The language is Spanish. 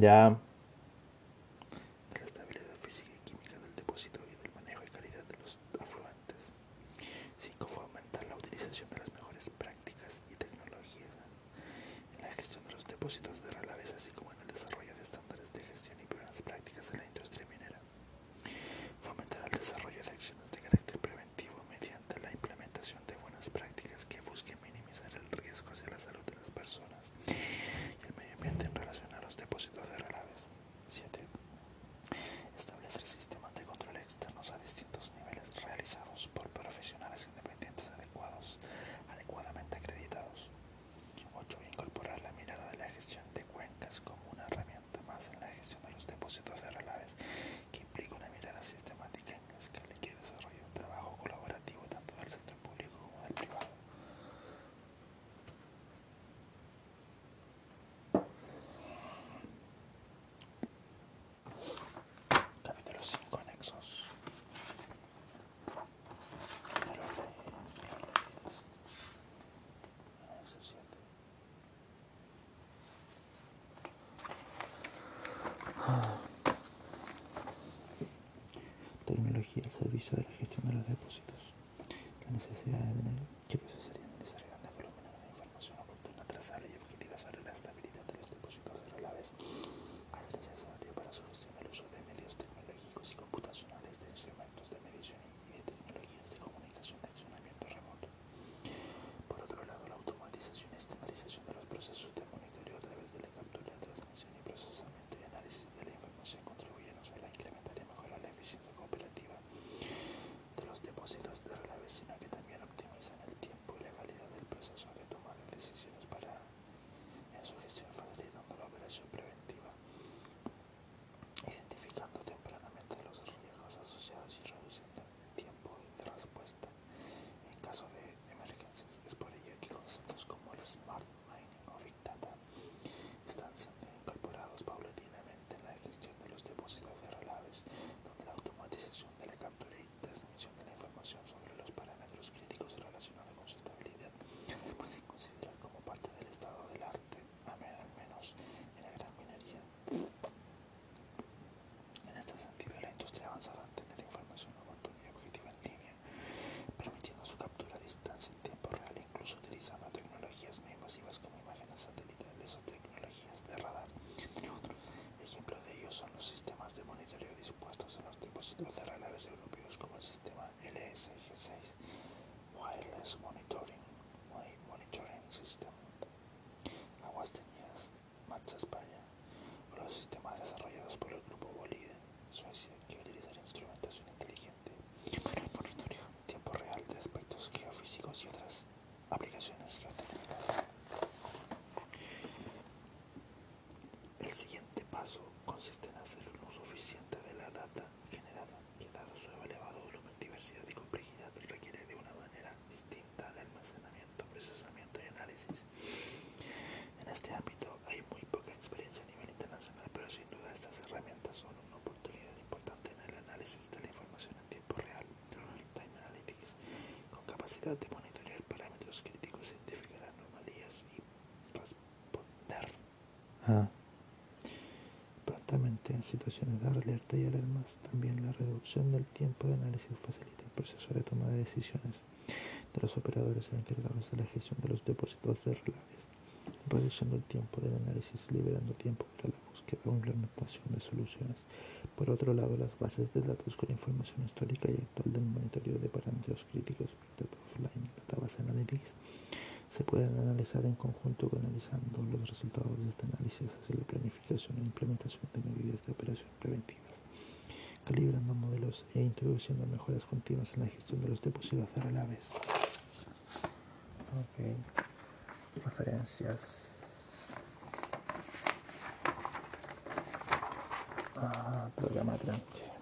Yeah. energía al servicio de la gestión de los depósitos. El siguiente paso consiste en hacer un uso eficiente de la data generada, que dado su elevado volumen, diversidad y complejidad requiere de una manera distinta de almacenamiento, procesamiento y análisis. En este ámbito hay muy poca experiencia a nivel internacional, pero sin duda estas herramientas son una oportunidad importante en el análisis de la información en tiempo real, Time Analytics, con capacidad de monitorear parámetros críticos, e identificar anomalías y responder. Ah situaciones de alerta y alarmas. También la reducción del tiempo de análisis facilita el proceso de toma de decisiones de los operadores encargados de la gestión de los depósitos de relaves, reduciendo el tiempo del análisis, liberando tiempo para la búsqueda o implementación de soluciones. Por otro lado, las bases de datos con información histórica y actual del monitoreo de parámetros críticos, Data Offline, Database Analytics, se pueden analizar en conjunto analizando los resultados de este análisis hacia la planificación e implementación de medidas de operación preventivas, calibrando modelos e introduciendo mejoras continuas en la gestión de los depósitos de relaves. Okay. Referencias. Ah, programa tranque.